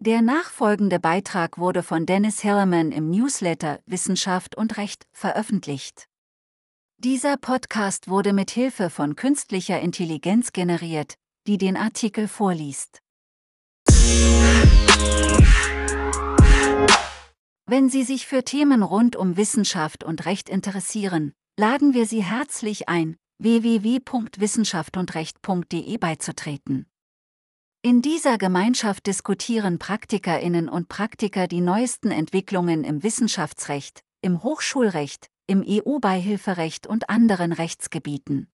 Der nachfolgende Beitrag wurde von Dennis Hellerman im Newsletter Wissenschaft und Recht veröffentlicht. Dieser Podcast wurde mit Hilfe von künstlicher Intelligenz generiert, die den Artikel vorliest. Wenn Sie sich für Themen rund um Wissenschaft und Recht interessieren, laden wir Sie herzlich ein, www.wissenschaftsundrecht.de beizutreten. In dieser Gemeinschaft diskutieren Praktikerinnen und Praktiker die neuesten Entwicklungen im Wissenschaftsrecht, im Hochschulrecht, im EU-Beihilferecht und anderen Rechtsgebieten.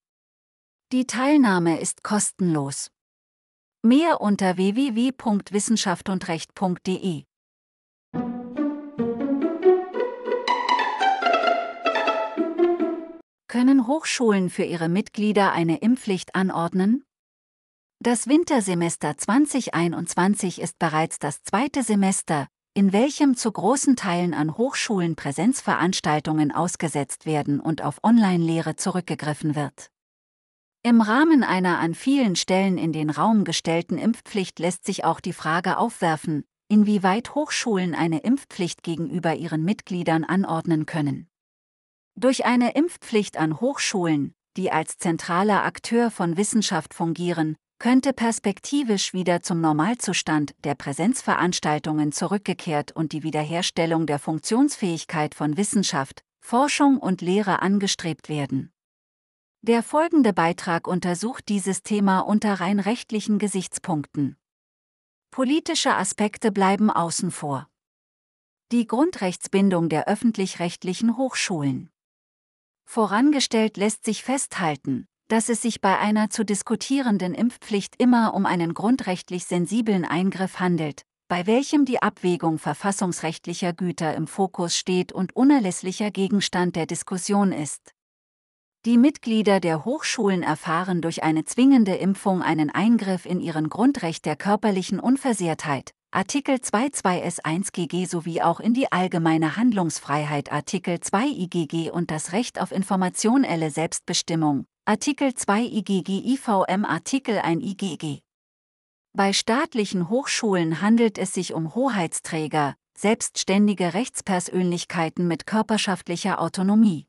Die Teilnahme ist kostenlos. Mehr unter www.wissenschaftsundrecht.de. Können Hochschulen für ihre Mitglieder eine Impfpflicht anordnen? Das Wintersemester 2021 ist bereits das zweite Semester, in welchem zu großen Teilen an Hochschulen Präsenzveranstaltungen ausgesetzt werden und auf Online-Lehre zurückgegriffen wird. Im Rahmen einer an vielen Stellen in den Raum gestellten Impfpflicht lässt sich auch die Frage aufwerfen, inwieweit Hochschulen eine Impfpflicht gegenüber ihren Mitgliedern anordnen können. Durch eine Impfpflicht an Hochschulen, die als zentraler Akteur von Wissenschaft fungieren, könnte perspektivisch wieder zum Normalzustand der Präsenzveranstaltungen zurückgekehrt und die Wiederherstellung der Funktionsfähigkeit von Wissenschaft, Forschung und Lehre angestrebt werden. Der folgende Beitrag untersucht dieses Thema unter rein rechtlichen Gesichtspunkten. Politische Aspekte bleiben außen vor. Die Grundrechtsbindung der öffentlich-rechtlichen Hochschulen. Vorangestellt lässt sich festhalten, dass es sich bei einer zu diskutierenden Impfpflicht immer um einen grundrechtlich sensiblen Eingriff handelt, bei welchem die Abwägung verfassungsrechtlicher Güter im Fokus steht und unerlässlicher Gegenstand der Diskussion ist. Die Mitglieder der Hochschulen erfahren durch eine zwingende Impfung einen Eingriff in ihren Grundrecht der körperlichen Unversehrtheit, Artikel 22 S1 GG sowie auch in die allgemeine Handlungsfreiheit Artikel 2 IGG und das Recht auf informationelle Selbstbestimmung, Artikel 2 IGG IVM Artikel 1 IGG. Bei staatlichen Hochschulen handelt es sich um Hoheitsträger, selbstständige Rechtspersönlichkeiten mit körperschaftlicher Autonomie.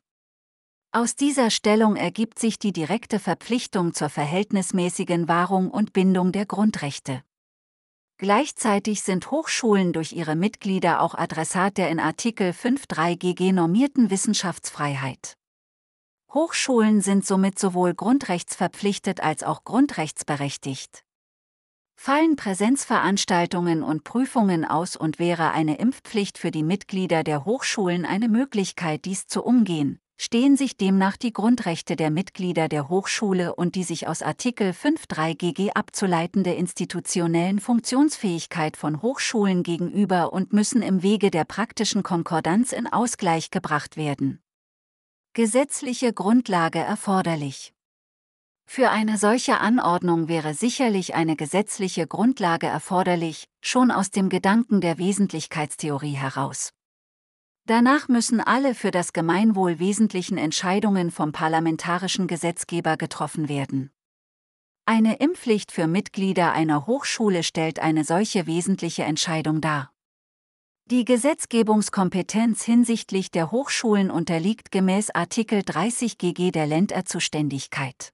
Aus dieser Stellung ergibt sich die direkte Verpflichtung zur verhältnismäßigen Wahrung und Bindung der Grundrechte. Gleichzeitig sind Hochschulen durch ihre Mitglieder auch Adressat der in Artikel 5.3 GG normierten Wissenschaftsfreiheit. Hochschulen sind somit sowohl grundrechtsverpflichtet als auch grundrechtsberechtigt. Fallen Präsenzveranstaltungen und Prüfungen aus und wäre eine Impfpflicht für die Mitglieder der Hochschulen eine Möglichkeit, dies zu umgehen, stehen sich demnach die Grundrechte der Mitglieder der Hochschule und die sich aus Artikel 5.3 GG abzuleitende institutionellen Funktionsfähigkeit von Hochschulen gegenüber und müssen im Wege der praktischen Konkordanz in Ausgleich gebracht werden gesetzliche Grundlage erforderlich. Für eine solche Anordnung wäre sicherlich eine gesetzliche Grundlage erforderlich, schon aus dem Gedanken der Wesentlichkeitstheorie heraus. Danach müssen alle für das Gemeinwohl wesentlichen Entscheidungen vom parlamentarischen Gesetzgeber getroffen werden. Eine Impfpflicht für Mitglieder einer Hochschule stellt eine solche wesentliche Entscheidung dar. Die Gesetzgebungskompetenz hinsichtlich der Hochschulen unterliegt gemäß Artikel 30 GG der Länderzuständigkeit.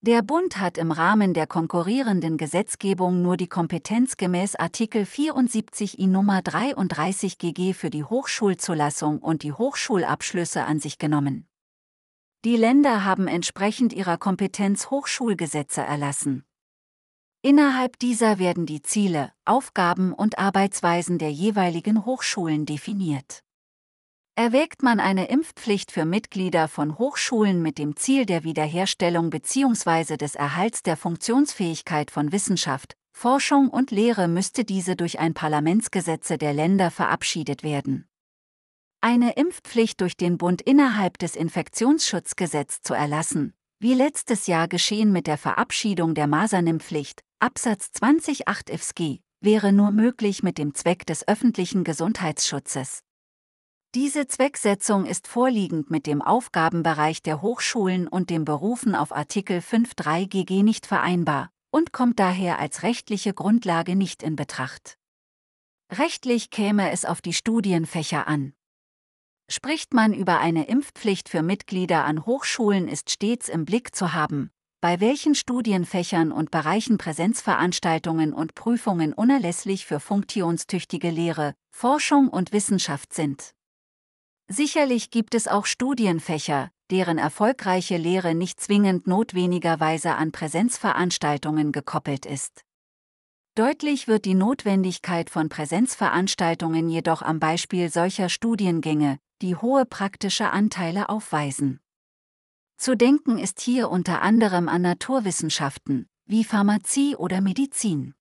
Der Bund hat im Rahmen der konkurrierenden Gesetzgebung nur die Kompetenz gemäß Artikel 74 I Nummer 33 GG für die Hochschulzulassung und die Hochschulabschlüsse an sich genommen. Die Länder haben entsprechend ihrer Kompetenz Hochschulgesetze erlassen. Innerhalb dieser werden die Ziele, Aufgaben und Arbeitsweisen der jeweiligen Hochschulen definiert. Erwägt man eine Impfpflicht für Mitglieder von Hochschulen mit dem Ziel der Wiederherstellung bzw. des Erhalts der Funktionsfähigkeit von Wissenschaft, Forschung und Lehre müsste diese durch ein Parlamentsgesetze der Länder verabschiedet werden. Eine Impfpflicht durch den Bund innerhalb des Infektionsschutzgesetzes zu erlassen, wie letztes Jahr geschehen mit der Verabschiedung der Masernimpfpflicht, Absatz 20.8 IFSG, wäre nur möglich mit dem Zweck des öffentlichen Gesundheitsschutzes. Diese Zwecksetzung ist vorliegend mit dem Aufgabenbereich der Hochschulen und dem Berufen auf Artikel 5.3 GG nicht vereinbar und kommt daher als rechtliche Grundlage nicht in Betracht. Rechtlich käme es auf die Studienfächer an. Spricht man über eine Impfpflicht für Mitglieder an Hochschulen ist stets im Blick zu haben, bei welchen Studienfächern und Bereichen Präsenzveranstaltungen und Prüfungen unerlässlich für funktionstüchtige Lehre, Forschung und Wissenschaft sind. Sicherlich gibt es auch Studienfächer, deren erfolgreiche Lehre nicht zwingend notwendigerweise an Präsenzveranstaltungen gekoppelt ist. Deutlich wird die Notwendigkeit von Präsenzveranstaltungen jedoch am Beispiel solcher Studiengänge, die hohe praktische Anteile aufweisen. Zu denken ist hier unter anderem an Naturwissenschaften, wie Pharmazie oder Medizin.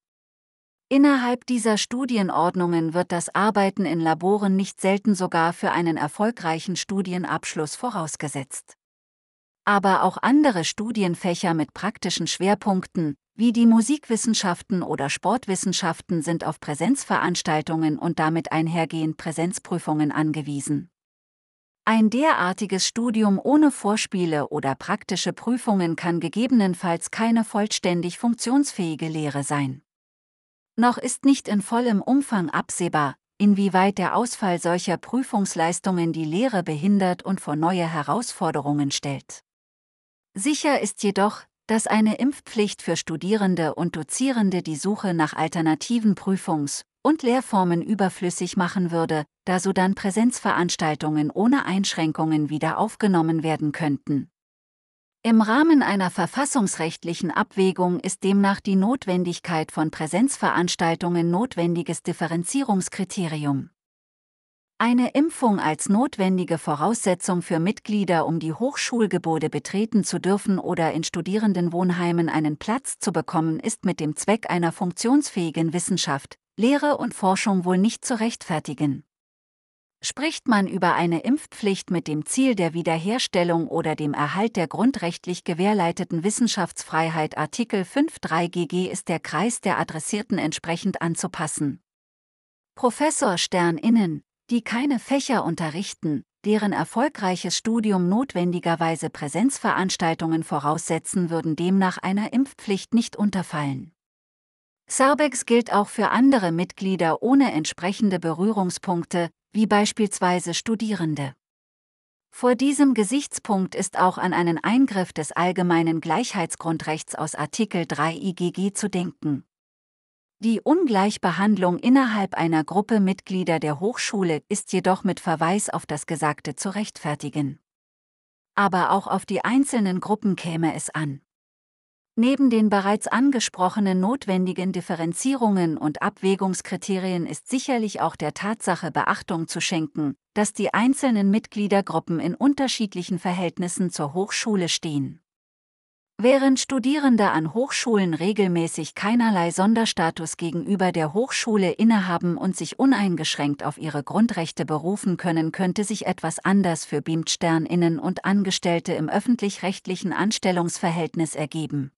Innerhalb dieser Studienordnungen wird das Arbeiten in Laboren nicht selten sogar für einen erfolgreichen Studienabschluss vorausgesetzt. Aber auch andere Studienfächer mit praktischen Schwerpunkten, wie die Musikwissenschaften oder Sportwissenschaften, sind auf Präsenzveranstaltungen und damit einhergehend Präsenzprüfungen angewiesen. Ein derartiges Studium ohne Vorspiele oder praktische Prüfungen kann gegebenenfalls keine vollständig funktionsfähige Lehre sein. Noch ist nicht in vollem Umfang absehbar, inwieweit der Ausfall solcher Prüfungsleistungen die Lehre behindert und vor neue Herausforderungen stellt. Sicher ist jedoch, dass eine Impfpflicht für Studierende und Dozierende die Suche nach alternativen Prüfungs- und Lehrformen überflüssig machen würde, da sodann Präsenzveranstaltungen ohne Einschränkungen wieder aufgenommen werden könnten. Im Rahmen einer verfassungsrechtlichen Abwägung ist demnach die Notwendigkeit von Präsenzveranstaltungen notwendiges Differenzierungskriterium. Eine Impfung als notwendige Voraussetzung für Mitglieder, um die Hochschulgebäude betreten zu dürfen oder in Studierendenwohnheimen einen Platz zu bekommen, ist mit dem Zweck einer funktionsfähigen Wissenschaft, Lehre und Forschung wohl nicht zu rechtfertigen. Spricht man über eine Impfpflicht mit dem Ziel der Wiederherstellung oder dem Erhalt der grundrechtlich gewährleiteten Wissenschaftsfreiheit Artikel 5.3 GG ist der Kreis der Adressierten entsprechend anzupassen. Professor SternInnen, die keine Fächer unterrichten, deren erfolgreiches Studium notwendigerweise Präsenzveranstaltungen voraussetzen, würden demnach einer Impfpflicht nicht unterfallen. Sarbex gilt auch für andere Mitglieder ohne entsprechende Berührungspunkte, wie beispielsweise Studierende. Vor diesem Gesichtspunkt ist auch an einen Eingriff des allgemeinen Gleichheitsgrundrechts aus Artikel 3 IGG zu denken. Die Ungleichbehandlung innerhalb einer Gruppe Mitglieder der Hochschule ist jedoch mit Verweis auf das Gesagte zu rechtfertigen. Aber auch auf die einzelnen Gruppen käme es an. Neben den bereits angesprochenen notwendigen Differenzierungen und Abwägungskriterien ist sicherlich auch der Tatsache Beachtung zu schenken, dass die einzelnen Mitgliedergruppen in unterschiedlichen Verhältnissen zur Hochschule stehen. Während Studierende an Hochschulen regelmäßig keinerlei Sonderstatus gegenüber der Hochschule innehaben und sich uneingeschränkt auf ihre Grundrechte berufen können, könnte sich etwas anders für BIMT-SternInnen und Angestellte im öffentlich-rechtlichen Anstellungsverhältnis ergeben.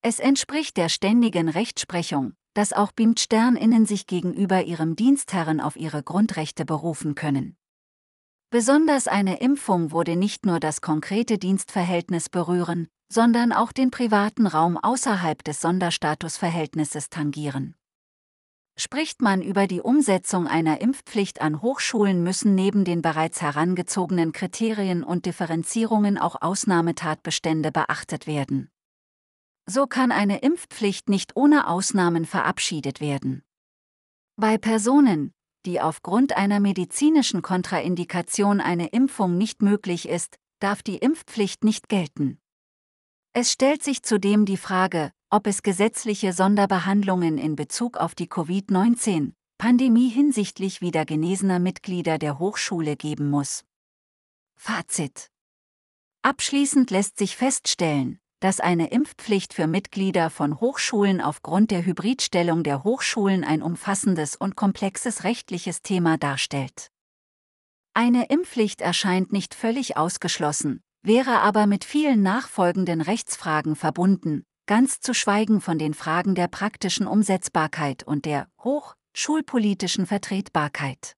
Es entspricht der ständigen Rechtsprechung, dass auch BIMT-SternInnen sich gegenüber ihrem Dienstherren auf ihre Grundrechte berufen können. Besonders eine Impfung würde nicht nur das konkrete Dienstverhältnis berühren, sondern auch den privaten Raum außerhalb des Sonderstatusverhältnisses tangieren. Spricht man über die Umsetzung einer Impfpflicht an Hochschulen müssen neben den bereits herangezogenen Kriterien und Differenzierungen auch Ausnahmetatbestände beachtet werden. So kann eine Impfpflicht nicht ohne Ausnahmen verabschiedet werden. Bei Personen, die aufgrund einer medizinischen Kontraindikation eine Impfung nicht möglich ist, darf die Impfpflicht nicht gelten. Es stellt sich zudem die Frage, ob es gesetzliche Sonderbehandlungen in Bezug auf die Covid-19-Pandemie hinsichtlich wieder genesener Mitglieder der Hochschule geben muss. Fazit Abschließend lässt sich feststellen, dass eine Impfpflicht für Mitglieder von Hochschulen aufgrund der Hybridstellung der Hochschulen ein umfassendes und komplexes rechtliches Thema darstellt. Eine Impfpflicht erscheint nicht völlig ausgeschlossen, wäre aber mit vielen nachfolgenden Rechtsfragen verbunden, ganz zu schweigen von den Fragen der praktischen Umsetzbarkeit und der hochschulpolitischen Vertretbarkeit.